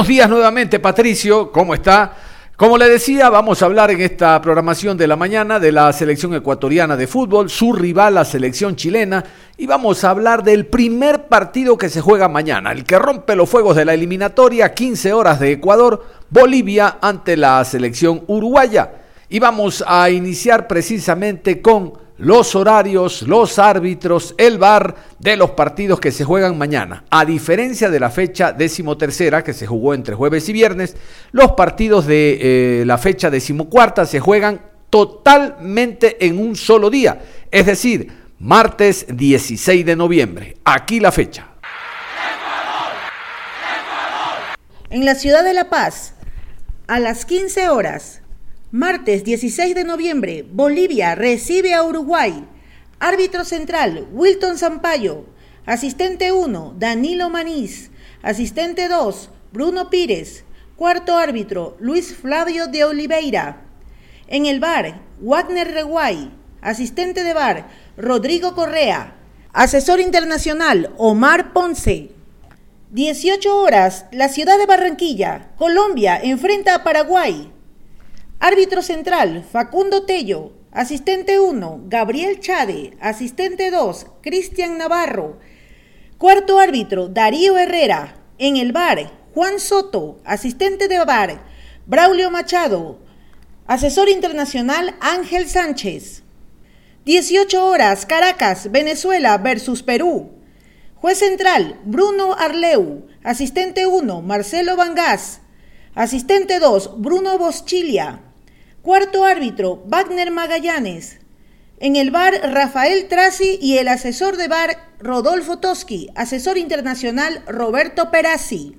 Buenos días nuevamente, Patricio. ¿Cómo está? Como le decía, vamos a hablar en esta programación de la mañana de la selección ecuatoriana de fútbol, su rival, la selección chilena, y vamos a hablar del primer partido que se juega mañana, el que rompe los fuegos de la eliminatoria, 15 horas de Ecuador, Bolivia ante la selección uruguaya. Y vamos a iniciar precisamente con los horarios, los árbitros, el bar de los partidos que se juegan mañana. A diferencia de la fecha decimotercera que se jugó entre jueves y viernes, los partidos de eh, la fecha decimocuarta se juegan totalmente en un solo día, es decir, martes 16 de noviembre. Aquí la fecha. En la ciudad de La Paz, a las 15 horas, Martes 16 de noviembre, Bolivia recibe a Uruguay. Árbitro central, Wilton Zampayo. Asistente 1, Danilo Manís. Asistente 2, Bruno Pires. Cuarto árbitro, Luis Flavio de Oliveira. En el bar, Wagner Reguay. Asistente de bar, Rodrigo Correa. Asesor internacional, Omar Ponce. 18 horas, la ciudad de Barranquilla, Colombia, enfrenta a Paraguay. Árbitro central, Facundo Tello. Asistente 1, Gabriel Chade. Asistente 2, Cristian Navarro. Cuarto árbitro, Darío Herrera. En el bar, Juan Soto. Asistente de bar, Braulio Machado. Asesor internacional, Ángel Sánchez. 18 horas, Caracas, Venezuela versus Perú. Juez central, Bruno Arleu. Asistente 1, Marcelo Vangas. Asistente 2, Bruno Boschilia. Cuarto árbitro, Wagner Magallanes. En el bar, Rafael Trasi y el asesor de bar, Rodolfo Toski, asesor internacional, Roberto Perazzi.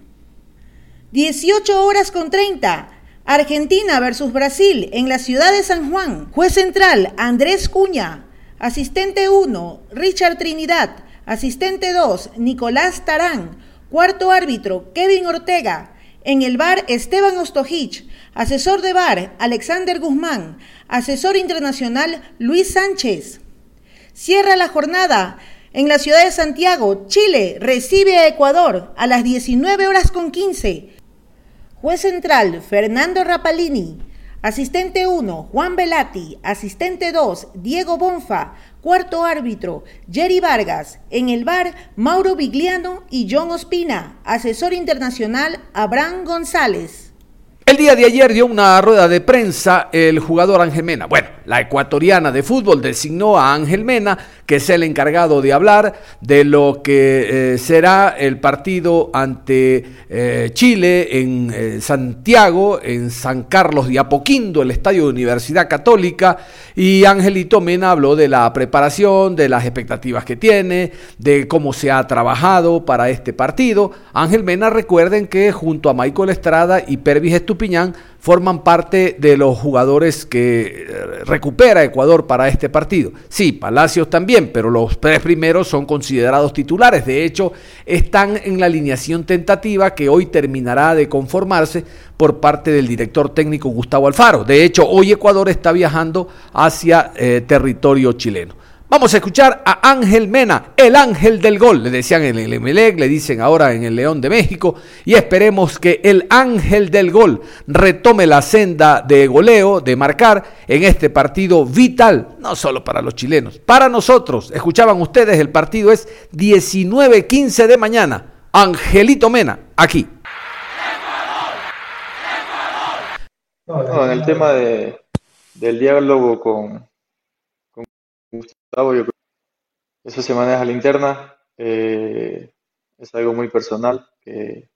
18 horas con 30. Argentina versus Brasil en la ciudad de San Juan. Juez central, Andrés Cuña. Asistente 1, Richard Trinidad. Asistente 2, Nicolás Tarán. Cuarto árbitro, Kevin Ortega. En el bar, Esteban Ostojich. Asesor de bar, Alexander Guzmán. Asesor internacional, Luis Sánchez. Cierra la jornada en la ciudad de Santiago, Chile. Recibe a Ecuador a las 19 horas con 15. Juez central, Fernando Rapalini. Asistente 1, Juan Velati. Asistente 2, Diego Bonfa. Cuarto árbitro, Jerry Vargas. En el bar, Mauro Vigliano y John Ospina. Asesor internacional, Abraham González. El día de ayer dio una rueda de prensa el jugador Ángel Mena. Bueno, la ecuatoriana de fútbol designó a Ángel Mena, que es el encargado de hablar de lo que eh, será el partido ante eh, Chile en eh, Santiago, en San Carlos de Apoquindo, el estadio de Universidad Católica. Y Angelito Mena habló de la preparación, de las expectativas que tiene, de cómo se ha trabajado para este partido. Ángel Mena, recuerden que junto a Michael Estrada y Pervis Estupiñán forman parte de los jugadores que eh, recupera Ecuador para este partido. Sí, Palacios también, pero los tres primeros son considerados titulares. De hecho, están en la alineación tentativa que hoy terminará de conformarse por parte del director técnico Gustavo Alfaro. De hecho, hoy Ecuador está viajando hacia eh, territorio chileno. Vamos a escuchar a Ángel Mena, el ángel del gol. Le decían en el Emelec, le dicen ahora en el León de México. Y esperemos que el ángel del gol retome la senda de goleo, de marcar en este partido vital, no solo para los chilenos, para nosotros. Escuchaban ustedes, el partido es 19-15 de mañana. Angelito Mena, aquí. en el tema de, del diálogo con yo creo que eso se maneja la interna, eh, es algo muy personal que,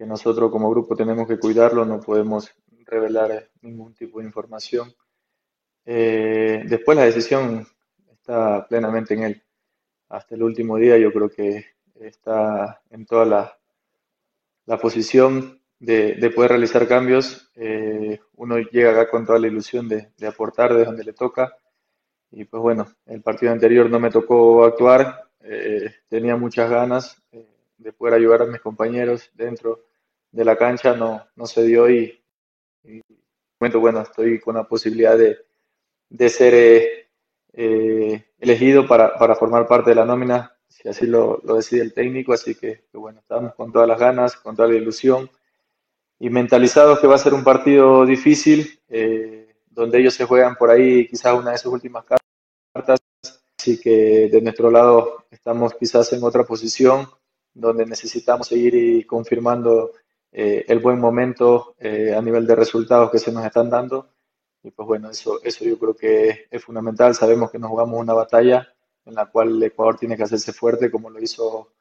nosotros como grupo tenemos que cuidarlo, no podemos revelar ningún tipo de información. Eh, después la decisión está plenamente en él. Hasta el último día yo creo que está en toda la, la posición de, poder realizar cambios. Eh, uno llega acá con toda la ilusión de, de aportar de donde le toca y pues bueno, el partido anterior no me tocó actuar, eh, tenía muchas ganas eh, de poder ayudar a mis compañeros dentro de la cancha no, no se dio y, y momento, bueno, estoy con la posibilidad de, de ser eh, eh, elegido para, para, formar parte de la nómina, si así lo, lo decide el técnico, así que, que, bueno, estamos con todas las ganas, con toda la ilusión y mentalizados que va a ser un partido difícil, eh, donde ellos se juegan por ahí quizás una de sus últimas cartas, así que de nuestro lado estamos quizás en otra posición, donde necesitamos seguir confirmando eh, el buen momento eh, a nivel de resultados que se nos están dando. Y pues bueno, eso, eso yo creo que es fundamental. Sabemos que nos jugamos una batalla en la cual Ecuador tiene que hacerse fuerte, como lo hizo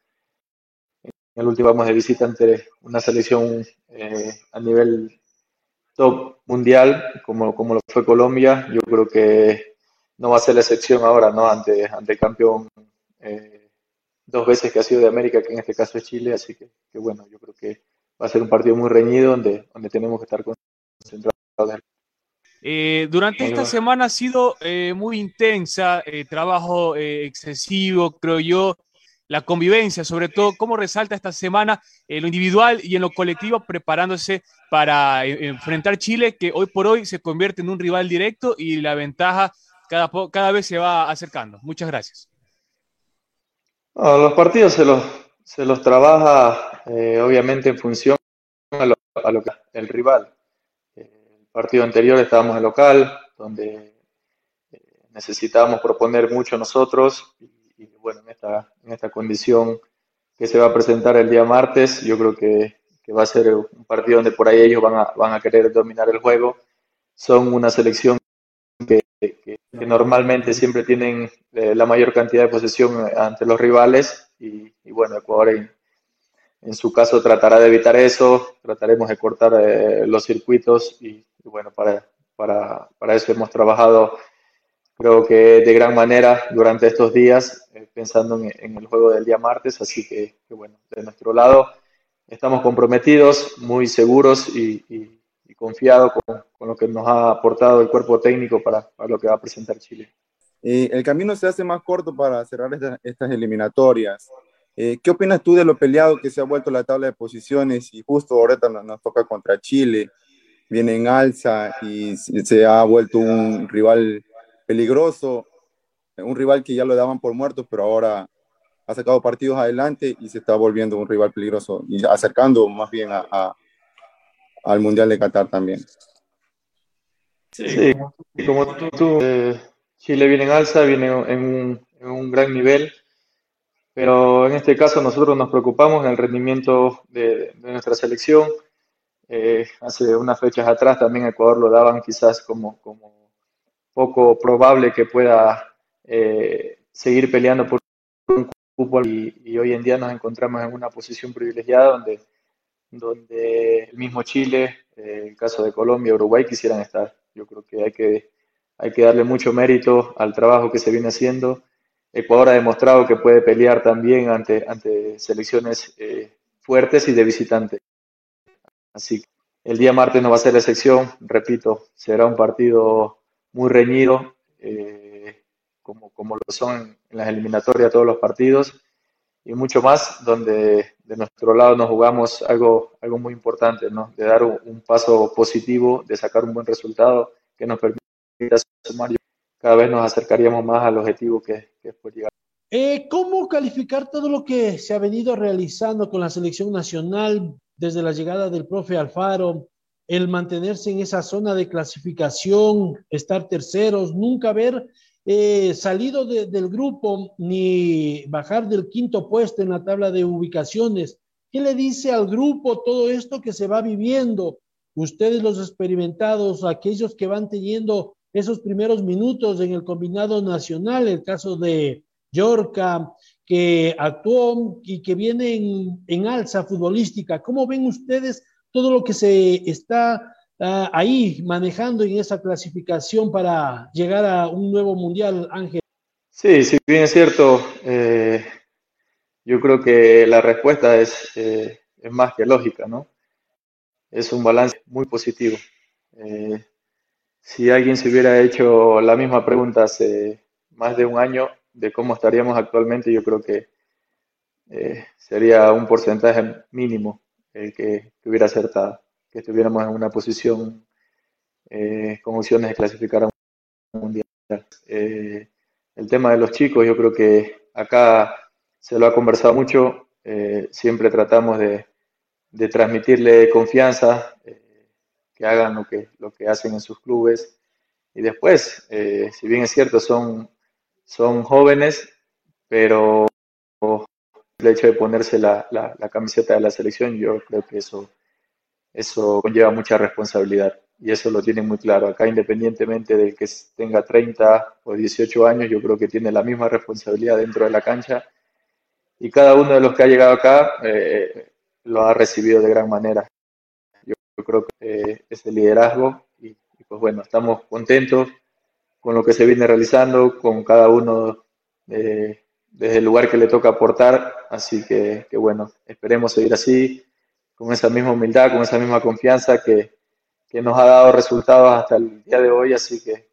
en el último vamos de visita ante una selección eh, a nivel top mundial, como, como lo fue Colombia. Yo creo que no va a ser la excepción ahora, ¿no? Ante, ante el campeón eh, dos veces que ha sido de América, que en este caso es Chile. Así que, que bueno, yo creo que va a ser un partido muy reñido donde, donde tenemos que estar concentrados. Eh, durante esta semana ha sido eh, muy intensa, eh, trabajo excesivo, creo yo, la convivencia, sobre todo, cómo resalta esta semana en lo individual y en lo colectivo, preparándose para enfrentar Chile, que hoy por hoy se convierte en un rival directo y la ventaja cada, cada vez se va acercando. Muchas gracias. No, los partidos se los, se los trabaja eh, obviamente en función a lo, a lo, que el rival. Eh, el partido anterior estábamos en local, donde eh, necesitábamos proponer mucho nosotros y, y, bueno, en esta, en esta condición que se va a presentar el día martes, yo creo que, que va a ser un partido donde por ahí ellos van a, van a querer dominar el juego. Son una selección que, que, normalmente siempre tienen eh, la mayor cantidad de posesión ante los rivales y, y bueno, Ecuador en, en, su caso tratará de evitar eso, trataremos de cortar eh, los circuitos y, y bueno, para, para, para, eso hemos trabajado creo que de gran manera durante estos días eh, pensando en, en, el juego del día martes, así que, que, bueno, de nuestro lado estamos comprometidos, muy seguros y, y y confiado con, con, lo que nos ha aportado el cuerpo técnico para, para lo que va a presentar Chile. El camino se hace más corto para cerrar esta, estas eliminatorias. Eh, ¿Qué opinas tú de lo peleado que se ha vuelto la tabla de posiciones y justo ahorita nos, nos toca contra Chile? Viene en alza y se ha vuelto un rival peligroso, un rival que ya lo daban por muerto, pero ahora ha sacado partidos adelante y se está volviendo un rival peligroso y acercando más bien a, a al Mundial de Qatar también. Sí, como tú, tú eh, Chile viene en alza, viene en un, en un, gran nivel, pero en este caso nosotros nos preocupamos en el rendimiento de, de nuestra selección. Eh, hace unas fechas atrás también Ecuador lo daban quizás como, como poco probable que pueda eh, seguir peleando por un cupo y, y hoy en día nos encontramos en una posición privilegiada donde donde el mismo Chile, eh, el caso de Colombia, Uruguay quisieran estar. Yo creo que hay que, hay que darle mucho mérito al trabajo que se viene haciendo. Ecuador ha demostrado que puede pelear también ante, ante selecciones eh, fuertes y de visitante. Así que el día martes no va a ser la excepción, repito, será un partido muy reñido, eh, como, como lo son en las eliminatorias todos los partidos y mucho más, donde de nuestro lado nos jugamos algo, algo muy importante, ¿no? de dar un, un paso positivo, de sacar un buen resultado que nos permita sumar. Cada vez nos acercaríamos más al objetivo que, que es por llegar. Eh, ¿Cómo calificar todo lo que se ha venido realizando con la selección nacional desde la llegada del profe Alfaro? El mantenerse en esa zona de clasificación, estar terceros, nunca ver eh, salido de, del grupo ni bajar del quinto puesto en la tabla de ubicaciones. ¿Qué le dice al grupo todo esto que se va viviendo? Ustedes los experimentados, aquellos que van teniendo esos primeros minutos en el combinado nacional, el caso de Yorca, que actuó y que viene en, en alza futbolística. ¿Cómo ven ustedes todo lo que se está uh, ahí manejando en esa clasificación para llegar a un nuevo mundial, Ángel? Sí, si bien es cierto, eh, yo creo que la respuesta es, eh, es, más que lógica, ¿no? Es un balance muy positivo. Eh, si alguien se hubiera hecho la misma pregunta hace más de un año de cómo estaríamos actualmente, yo creo que sería un porcentaje mínimo. el que, hubiera acertado, que estuviéramos en una posición eh, con opciones de clasificar a un mundial. Eh, el tema de los chicos, yo creo que acá se lo ha conversado mucho, eh, siempre tratamos de, transmitirle confianza, que hagan lo que, lo que hacen en sus clubes. Y después, si bien es cierto, son, son jóvenes, pero el hecho de ponerse la, la, camiseta de la selección, yo creo que eso, eso conlleva mucha responsabilidad y eso lo tiene muy claro. Acá, independientemente de que tenga 30 o 18 años, yo creo que tiene la misma responsabilidad dentro de la cancha y cada uno de los que ha llegado acá eh, lo ha recibido de gran manera. Yo, creo que eh, es el liderazgo y, pues bueno, estamos contentos con lo que se viene realizando, con cada uno de desde el lugar que le toca aportar. Así que, bueno, esperemos seguir así, con esa misma humildad, con esa misma confianza que, nos ha dado resultados hasta el día de hoy. Así que,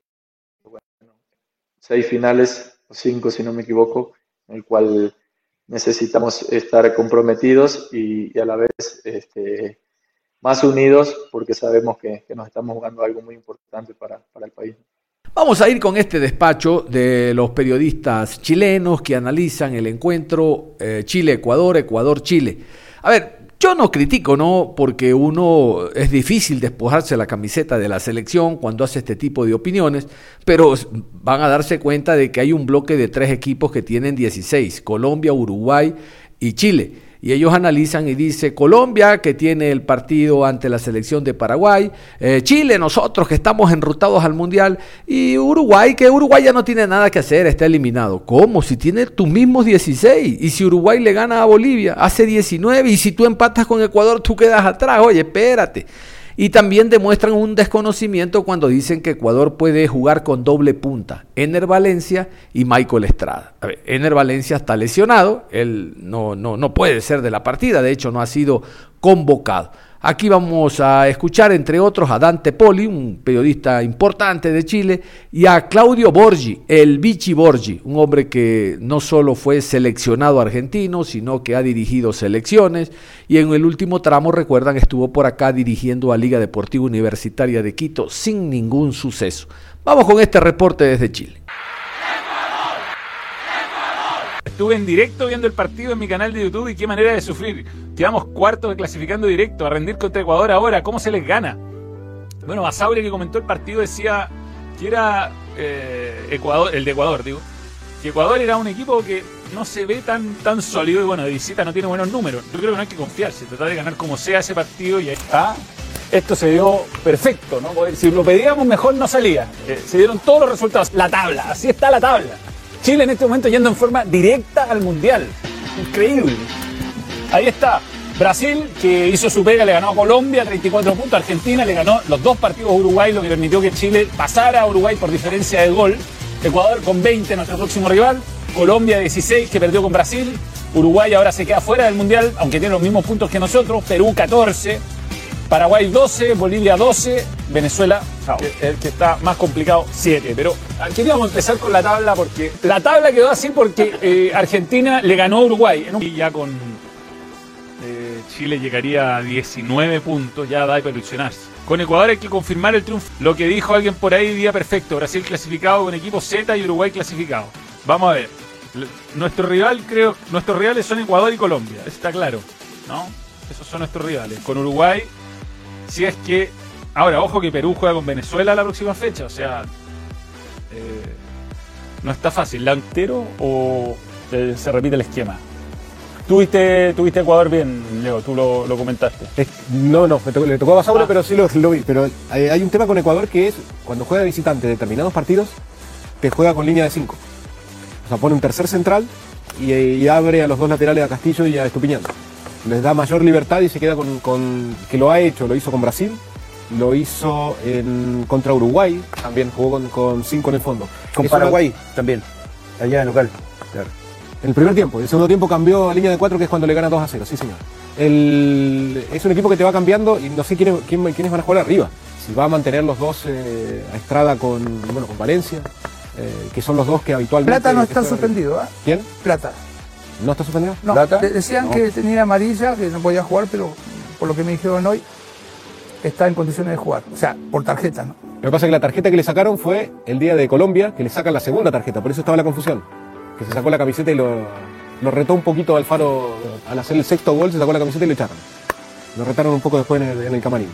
bueno, seis finales, o cinco si no me equivoco, en el cual necesitamos estar comprometidos y, a la vez este, más unidos porque sabemos que, nos estamos jugando algo muy importante para, para el país. Vamos a ir con este despacho de los periodistas chilenos que analizan el encuentro eh, Chile-Ecuador, Ecuador-Chile. A ver, yo no critico, ¿no? Porque uno es difícil despojarse la camiseta de la selección cuando hace este tipo de opiniones, pero van a darse cuenta de que hay un bloque de tres equipos que tienen 16, Colombia, Uruguay y Chile y ellos analizan y dice Colombia que tiene el partido ante la selección de Paraguay, eh, Chile nosotros que estamos enrutados al Mundial y Uruguay que Uruguay ya no tiene nada que hacer, está eliminado. ¿Cómo? Si tiene tus mismos 16 y si Uruguay le gana a Bolivia hace 19 y si tú empatas con Ecuador tú quedas atrás, oye, espérate. Y también demuestran un desconocimiento cuando dicen que Ecuador puede jugar con doble punta, Ener Valencia y Michael Estrada. A ver, Ener Valencia está lesionado, él no, no, no puede ser de la partida, de hecho no ha sido convocado. Aquí vamos a escuchar, entre otros, a Dante Poli, un periodista importante de Chile, y a Claudio Borgi, el Vichy Borgi, un hombre que no solo fue seleccionado argentino, sino que ha dirigido selecciones, y en el último tramo, recuerdan, estuvo por acá dirigiendo a Liga Deportiva Universitaria de Quito sin ningún suceso. Vamos con este reporte desde Chile. Estuve en directo viendo el partido en mi canal de YouTube y qué manera de sufrir. Quedamos cuartos clasificando directo a rendir contra Ecuador ahora. ¿Cómo se les gana? Bueno, Basauri que comentó el partido decía que era eh, Ecuador, el de Ecuador, digo. Que Ecuador era un equipo que no se ve tan, tan sólido y bueno, de visita no tiene buenos números. Yo creo que no hay que confiarse, tratar de ganar como sea ese partido y ahí está. Esto se dio perfecto, ¿no? Si lo pedíamos mejor no salía. Eh, se dieron todos los resultados. La tabla, así está la tabla. Chile en este momento yendo en forma directa al Mundial. Increíble. Ahí está. Brasil, que hizo su pega, le ganó a Colombia 34 puntos. Argentina le ganó los dos partidos a Uruguay, lo que permitió que Chile pasara a Uruguay por diferencia de gol. Ecuador con 20, nuestro próximo rival. Colombia 16, que perdió con Brasil. Uruguay ahora se queda fuera del Mundial, aunque tiene los mismos puntos que nosotros. Perú 14. Paraguay 12, Bolivia 12, Venezuela, el que está más complicado, 7. Pero queríamos empezar con la tabla porque la tabla quedó así porque eh, Argentina le ganó a Uruguay. Y ya con eh, Chile llegaría a 19 puntos, ya da para ilusionarse. Con Ecuador hay que confirmar el triunfo. Lo que dijo alguien por ahí, día perfecto. Brasil clasificado con equipo Z y Uruguay clasificado. Vamos a ver. Nuestro rival, creo, nuestros rivales son Ecuador y Colombia, eso está claro, ¿no? Esos son nuestros rivales. Con Uruguay si es que. Ahora, ojo que Perú juega con Venezuela la próxima fecha, o sea. Eh, no está fácil. ¿La entero o se repite el esquema? ¿Tuviste, tuviste Ecuador bien, Leo? Tú lo, comentaste. no, no, le tocó a Basaura, ah. pero sí lo, vi. Pero hay, un tema con Ecuador que es cuando juega visitante determinados partidos, que juega con línea de 5. O sea, pone un tercer central y, abre a los dos laterales a Castillo y a Estupiñán les da mayor libertad y se queda con, que lo ha hecho, lo hizo con Brasil, lo hizo en, contra Uruguay, también jugó con, cinco en el fondo. Con Paraguay también, allá en local. Claro. El primer tiempo, el segundo tiempo cambió a línea de cuatro, que es cuando le gana 2 a 0, sí señor. es un equipo que te va cambiando y no sé quiénes, quiénes van a jugar arriba. Si va a mantener los dos eh, a Estrada con, bueno, con Valencia, eh, que son los dos que habitualmente... Plata no está suspendido, ¿eh? ¿Quién? Plata. ¿No está suspendido? No, decían que tenía amarilla, que no podía jugar, pero por lo que me dijeron hoy, está en condiciones de jugar. O sea, por tarjeta, ¿no? Lo que pasa es que la tarjeta que le sacaron fue el día de Colombia, que le sacan la segunda tarjeta, por eso estaba la confusión. Que se sacó la camiseta y lo, lo retó un poquito Alfaro al hacer el sexto gol, se sacó la camiseta y le echaron. Lo retaron un poco después en el, en el camarín.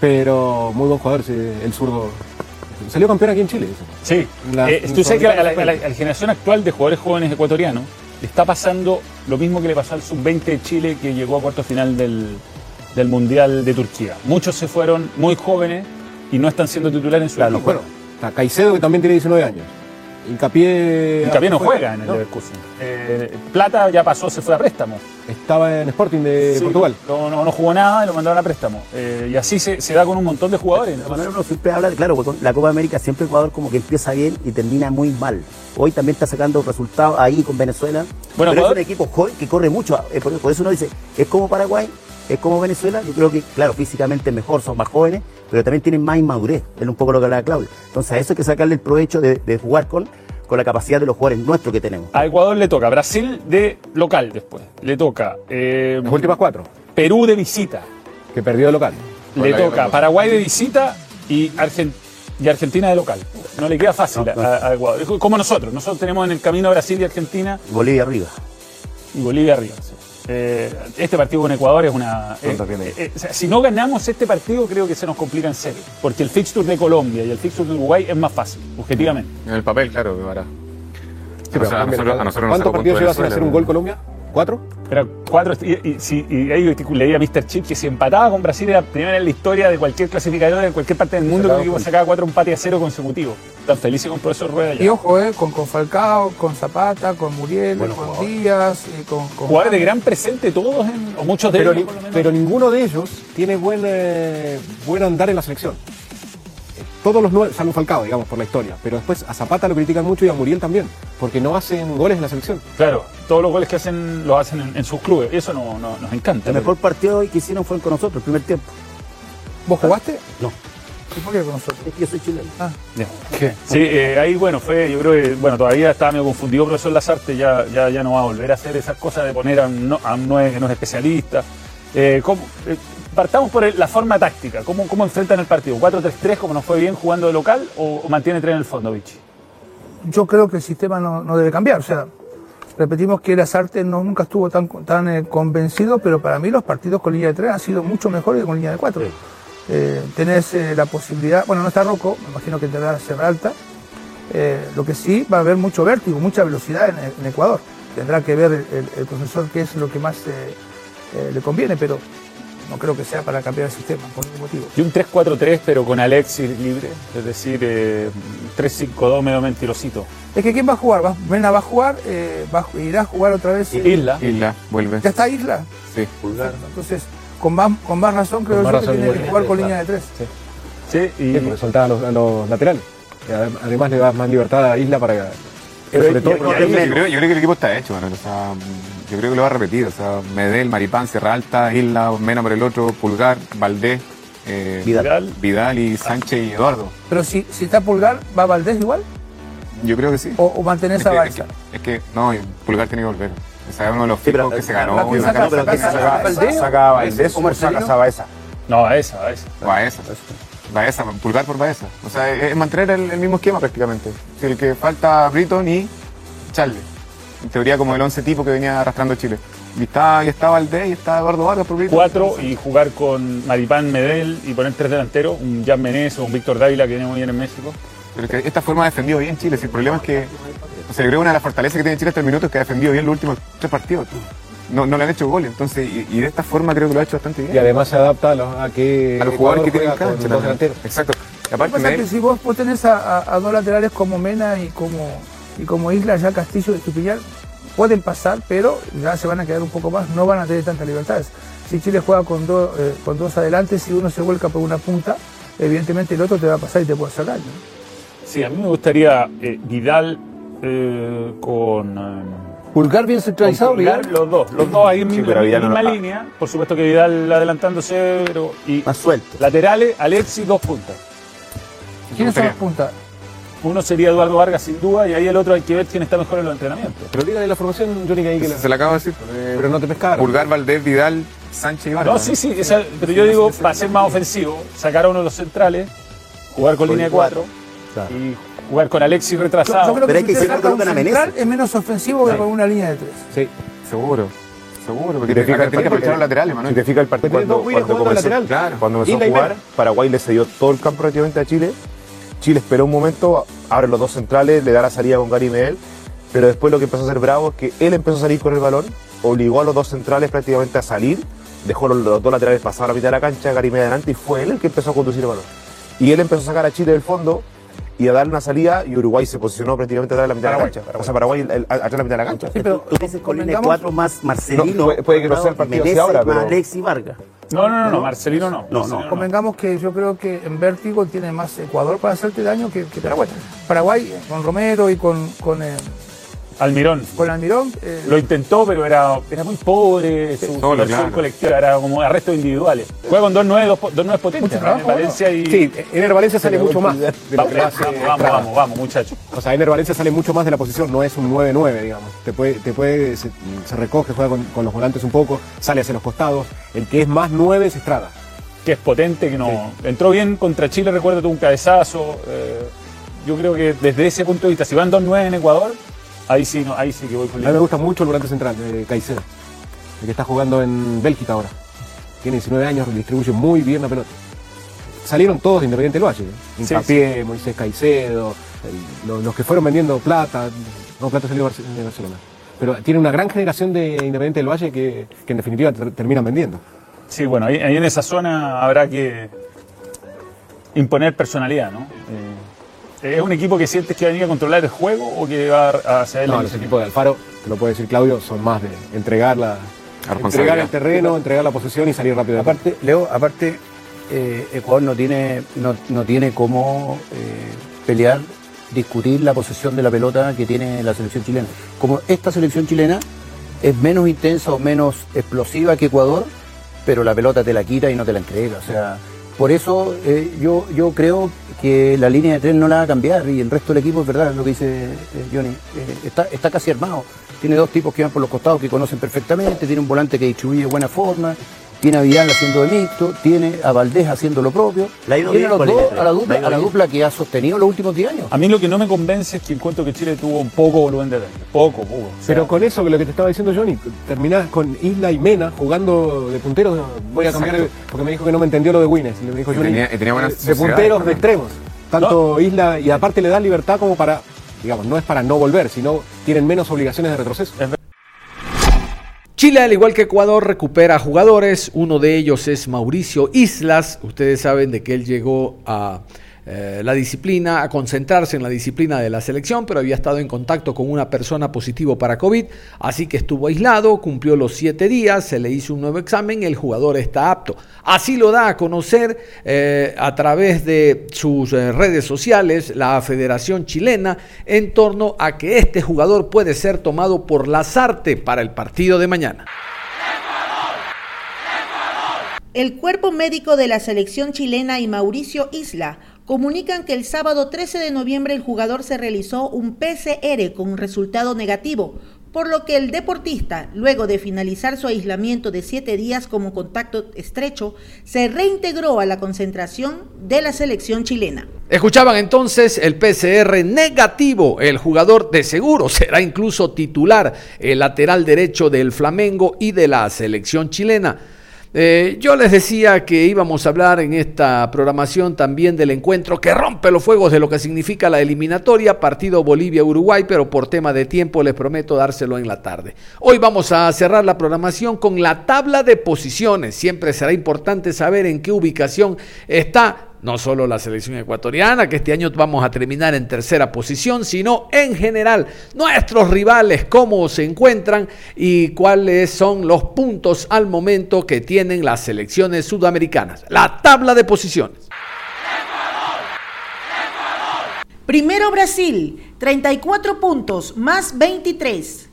Pero muy buen jugador, el zurdo. Salió campeón aquí en Chile. eso. Sí. La- Eh, tú sabes que la, la- la generación actual de jugadores jóvenes ecuatorianos le está pasando lo mismo que le pasó al sub-20 de Chile que llegó a cuarto final del, del Mundial de Turquía. Muchos se fueron muy jóvenes y no están siendo titulares en su Claro, equipo. bueno, está Caicedo que también tiene 19 años. Hincapié. Hincapié no juega en el ¿no? Leverkusen. Eh, Plata ya pasó, se fue a préstamo. Estaba en Sporting de Sí, Portugal. No, no, no jugó nada y lo mandaron a préstamo. Eh, y así se, se da con un montón de jugadores. Manuel uno siempre habla, de- claro, porque con la Copa América siempre Ecuador como que empieza bien y termina muy mal. Hoy también está sacando resultados ahí con Venezuela. Bueno, pero es Ecuador- un equipo joven que corre mucho. eh, por eso uno dice, es como Paraguay, es como Venezuela. Yo creo que, claro, físicamente mejor, son más jóvenes, pero también tienen más inmadurez. Es un poco lo que hablaba Claudio. Entonces a eso hay que sacarle el provecho de, de jugar con, con la capacidad de los jugadores nuestros que tenemos. A Ecuador le toca Brasil de local después. Le toca eh, Las últimas cuatro, Perú de visita. que perdió de local. Le toca Paraguay de visita y, Argen- y Argentina de local. No le queda fácil No, no. A, a Ecuador. Es como nosotros. Nosotros tenemos en el camino Brasil y Argentina Bolivia arriba. y Bolivia arriba. sí. Eh, este partido con Ecuador es una. eh, eh, eh, o sea, si no ganamos este partido, creo que se nos complica en serio. Porque el fixture de Colombia y el fixture de Uruguay es más fácil, objetivamente. En el papel, claro, que para. Sí, pero O sea, a nosotros- a nosotros nos ¿Cuántos partidos llevas sin hacer un gol Colombia? ¿Cuatro? Pero cuatro, y, y- sí, y ahí leía a Mr. Chip que si empataba con Brasil era primera en la historia de cualquier clasificador en cualquier parte del mundo que el equipo sacaba cuatro empates a cero consecutivos. Tan felices con profesor Rueda ya. Y ojo, eh, con, con Falcao, con Zapata, con Muriel, Bueno, con jugador. Díaz, y con, con Jugadores de gran presente todos, en- o muchos de Pero, ellos pero ninguno de ellos tiene buen, eh, buen andar en la selección. Todos los nueve, salvo Falcao, digamos, por la historia. Pero después a Zapata lo critican mucho y a Muriel también, porque no hacen goles en la selección. Claro, todos los goles que hacen los hacen en, en sus clubes. Y eso no, no- nos encanta. El mejor partido hoy que hicieron fue con nosotros, el primer tiempo. ¿Vos jugaste? No. ¿Y por qué con nosotros? Es que Yo soy chileno. Ah, Ya. Sí, eh, ahí bueno, fue, yo creo que, bueno, todavía estaba medio confundido profesor Lazarte, ya, ya, ya no va a volver a hacer esas cosas de poner a un, no- a un nueve que no es especialista. Eh, ¿cómo- eh, partamos por el- la forma táctica, ¿cómo, cómo enfrentan el partido? ¿4-3-3 como nos fue bien jugando de local o, o mantiene tres en el fondo, Vichy? yo creo que el sistema no, no debe cambiar. O sea, repetimos que Lazarte no, nunca estuvo tan, tan eh, convencido, pero para mí los partidos con línea de tres han sido mucho mejores que con línea de cuatro. Eh, tenés eh, la posibilidad, bueno, no está Rocco, me imagino que tendrá Sierra Alta. Eh, lo que sí va a haber mucho vértigo, mucha velocidad en, en Ecuador. Tendrá que ver el, el- el profesor qué es lo que más eh, eh, le conviene, pero no creo que sea para cambiar el sistema, por ningún motivo. Y un 3-4-3 pero con Alexis libre, es decir, eh, 3-5-2 medio mentirosito. Es que ¿quién va a jugar? Va, Mena va a jugar, eh, va a- irá a jugar otra vez. eh, Isla. Isla, vuelve. ¿Ya está Isla? Sí. Entonces, con más, con más razón creo Con más yo razón, que tiene que jugar con línea de tres. Sí, y, Sí, porque soltaba a los, los laterales. Además le da más libertad a Isla para. Pero- sobre todo y- porque- y- Yo creo, yo creo que el equipo está hecho, Manuel. O sea, yo creo que lo va a repetir. O sea, Medel, Maripán, Sierra Alta, Isla, Mena por el otro, Pulgar, Valdés, eh, Vidal. Vidal y Sánchez y Eduardo. Pero si, si está Pulgar, ¿va Valdés igual? Yo creo que sí. ¿O, o mantenés Es a que, es, Balsa? que, es que, no, Pulgar tiene que volver. O sea, es uno de los Sí, pero- fijos que se ganó. una saca- saca- saca- Saca, a Valdés o sacas a Baeza. No, a esa, a esa. Baeza. Baeza, Pulgar por Baeza. O sea, es, mantener el, el mismo esquema prácticamente. Si el que falta Britton y Charlie. En teoría como el 11 tipo que venía arrastrando Chile. Y está, y Valdés y está Eduardo Vargas por. Cuatro y jugar con Maripán, Medel y poner tres delanteros, un Jan o un Víctor Dávila que viene muy bien en México. Pero es que esta forma ha defendido bien Chile. Si el problema es que, o sea, creo que una de las fortalezas que tiene Chile hasta el minuto es que ha defendido bien los últimos tres partidos. No, no le han hecho goles. Entonces, y, y de esta forma creo que lo ha hecho bastante bien. Y además se adapta a, los- a que. a los jugadores que tienen cancha. Exacto. Y Lo que aparte, que si vos, vos tenés a, a- a dos laterales como Mena y como, y como Isla, ya Castillo y Estupiñán, pueden pasar, pero ya se van a quedar un poco más, no van a tener tantas libertades. Si Chile juega con, dos eh, con dos adelante, si uno se vuelca por una punta, evidentemente el otro te va a pasar y te puede hacer daño. Sí, a mí me gustaría eh, Vidal eh, con. eh, Pulgar bien centralizado, Vidal. los dos, los dos ahí en Sí, mi- pero en Vidal la no misma línea. Por supuesto que Vidal adelantándose, pero. Y Más suelto. laterales, Alexis, dos puntas. ¿Quiénes son las puntas? Uno sería Eduardo Vargas sin duda y ahí el otro hay que ver quién está mejor en los entrenamientos. Pero dígale la formación, Johnny, que ahí que la- se le acaba de decir. eh, Pero no te pescaron. Pulgar, Valdés, Vidal, Sánchez y Vargas. No, sí, sí, esa- pero yo digo, para ser más ofensivo, sacar a uno de los centrales, jugar con línea de cuatro y jugar con Alexis retrasado. Yo creo que, usted saca un central es menos ofensivo que con una línea de tres. Sí. Seguro. Seguro, porque Si te te fijas, tenés que el partido- los laterales, Manuel. Si te fijas el partido Pero cuando, comenzó, lateral. claro, cuando comenzó a jugar. Paraguay le cedió todo el campo prácticamente a Chile. Chile esperó un momento, abre los dos centrales, le da la salida con Gary Medel, pero después lo que empezó a hacer Bravo es que él empezó a salir con el balón, obligó a los dos centrales prácticamente a salir, dejó los, los dos laterales pasar a la mitad de la cancha, Gary Medel adelante y fue él el que empezó a conducir el balón. Y él empezó a sacar a Chile del fondo y a darle una salida y Uruguay se posicionó prácticamente atrás de la mitad Paraguay, de la cancha. O sea, Paraguay el- el- atrás de la mitad de la cancha. Sí, pero tú dices con línea de cuatro más Marcelino. No, puede- puede que no sea el partido ahora, pero- Alexis Vargas. No, no, no, no, Marcelino no. No, Marcelino no. Convengamos que yo creo que en vértigo tiene más Ecuador para hacerte daño que, que Paraguay. Paraguay eh, con Romero y con, con, eh, Almirón. con Almirón. eh, Lo intentó, pero era, era muy pobre. Su, Solo, versión claro. colectiva era como arrestos individuales. Juega con dos nueve, dos, po- dos nueve potentes. Mucho trabajo, ¿no? Valencia y. Sí, Ener Valencia sale mucho más de lo Vamos, que lo hace vamos, vamos, vamos, muchachos. O sea, Ener Valencia sale mucho más de la posición, no es un 9-9, digamos. Te puede, te puede, se, se recoge, juega con, con los volantes un poco, sale hacia los costados. El que es más 9 es Estrada. Que es potente, que no. Entró bien contra Chile, recuerdo, tuvo un cabezazo. eh, yo creo que desde ese punto de vista, si van dos nueve en Ecuador, ahí sí, no, ahí sí que voy con A mí me gusta mucho el volante central, eh, Caicedo, el que está jugando en Bélgica ahora. Tiene 19 años, distribuye muy bien la pelota. Salieron todos de Independiente del Valle. ¿eh? Sí, Hincapié, Moisés Caicedo, el- los, los que fueron vendiendo plata. No, plata salió de Barce- de Barcelona. Pero tiene una gran generación de Independiente del Valle que, que en definitiva ter- terminan vendiendo. Sí, bueno, ahí, ahí en esa zona habrá que imponer personalidad, ¿no? Eh, ¿Es un equipo que sientes que va a venir a controlar el juego o que va a hacia él? No, los equipos de Alfaro, te lo puede decir Claudio, son más de entregar, la, entregar el terreno, entregar la posesión y salir rápido. Aparte, Leo, aparte, eh, Ecuador no tiene, no, no tiene cómo eh, pelear, discutir la posesión de la pelota que tiene la selección chilena. Como esta selección chilena es menos intensa o menos explosiva que Ecuador, pero la pelota te la quita y no te la entrega. O sea, por eso eh, yo, yo creo que la línea de tres no la va a cambiar y el resto del equipo es verdad, lo que dice eh, Johnny, eh, está, está casi armado. Tiene dos tipos que van por los costados que conocen perfectamente, tiene un volante que distribuye de buena forma, tiene a Vidal haciendo de mixto, tiene a Valdés haciendo lo propio, Le ha ido tiene bien a, los dos, a la dupla, le ha ido a la bien. dupla que ha sostenido los últimos 10 años. A mí lo que no me convence es que encuentro que Chile tuvo un poco volumen de ataque. Poco, poco. O sea, Pero con eso, que lo que te estaba diciendo Johnny, terminás con Isla y Mena jugando de punteros. Voy a cambiar, el- porque me dijo que no me entendió lo de Wines. Le dijo Johnny, tenía- tenía eh, de punteros de extremos. Tanto Isla, y aparte le da libertad como para, digamos, no es para no volver, sino tienen menos obligaciones de retroceso. Chile, al igual que Ecuador, recupera jugadores. Uno de ellos es Mauricio Islas. Ustedes saben de que él llegó a eh, la disciplina, a concentrarse en la disciplina de la selección, pero había estado en contacto con una persona positivo para COVID, así que estuvo aislado, cumplió los siete días, se le hizo un nuevo examen, el jugador está apto. Así lo da a conocer eh, a través de sus eh, redes sociales la Federación Chilena en torno a que este jugador puede ser tomado por Lazarte para el partido de mañana. El cuerpo médico de la selección chilena y Mauricio Isla comunican que el sábado 13 de noviembre el jugador se realizó un PCR con resultado negativo, por lo que el deportista, luego de finalizar su aislamiento de siete días como contacto estrecho, se reintegró a la concentración de la selección chilena. Escuchaban entonces el PCR negativo. El jugador de seguro será incluso titular, el lateral derecho del Flamengo y de la selección chilena. Eh, yo les decía que íbamos a hablar en esta programación también del encuentro que rompe los fuegos de lo que significa la eliminatoria, partido Bolivia-Uruguay, pero por tema de tiempo les prometo dárselo en la tarde. Hoy vamos a cerrar la programación con la tabla de posiciones. Siempre será importante saber en qué ubicación está no solo la selección ecuatoriana, que este año vamos a terminar en tercera posición, sino en general nuestros rivales, cómo se encuentran y cuáles son los puntos al momento que tienen las selecciones sudamericanas. La tabla de posiciones. Primero Brasil, 34 puntos más 23.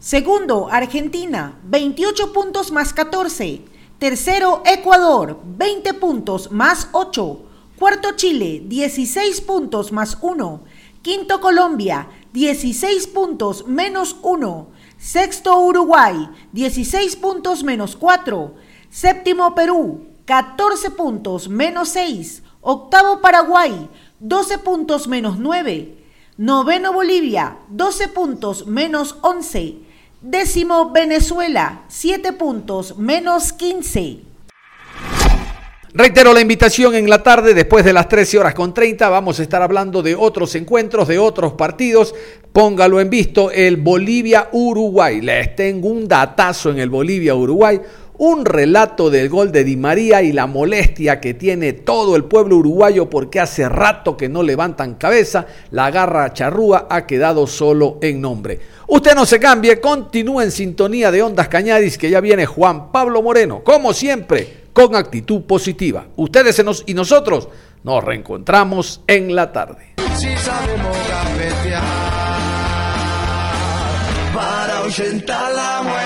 Segundo Argentina, 28 puntos más 14. Tercero Ecuador, 20 puntos más 8. Cuarto Chile, 16 puntos más 1. Quinto Colombia, 16 puntos menos 1. Sexto Uruguay, 16 puntos menos 4. Séptimo Perú, 14 puntos menos 6. Octavo Paraguay, 12 puntos menos 9. Noveno Bolivia, 12 puntos menos 11. Décimo Venezuela, 7 puntos menos 15. Reitero la invitación en la tarde, después de las 13 horas con 30, vamos a estar hablando de otros encuentros, de otros partidos. Póngalo en visto, el Bolivia-Uruguay. Les tengo un datazo en el Bolivia-Uruguay, un relato del gol de Di María y la molestia que tiene todo el pueblo uruguayo porque hace rato que no levantan cabeza, la garra charrúa ha quedado solo en nombre. Usted no se cambie, continúe en sintonía de Ondas Cañaris que ya viene Juan Pablo Moreno, como siempre con actitud positiva. Ustedes y nosotros nos reencontramos en la tarde. Si para ahuyentar la muerte.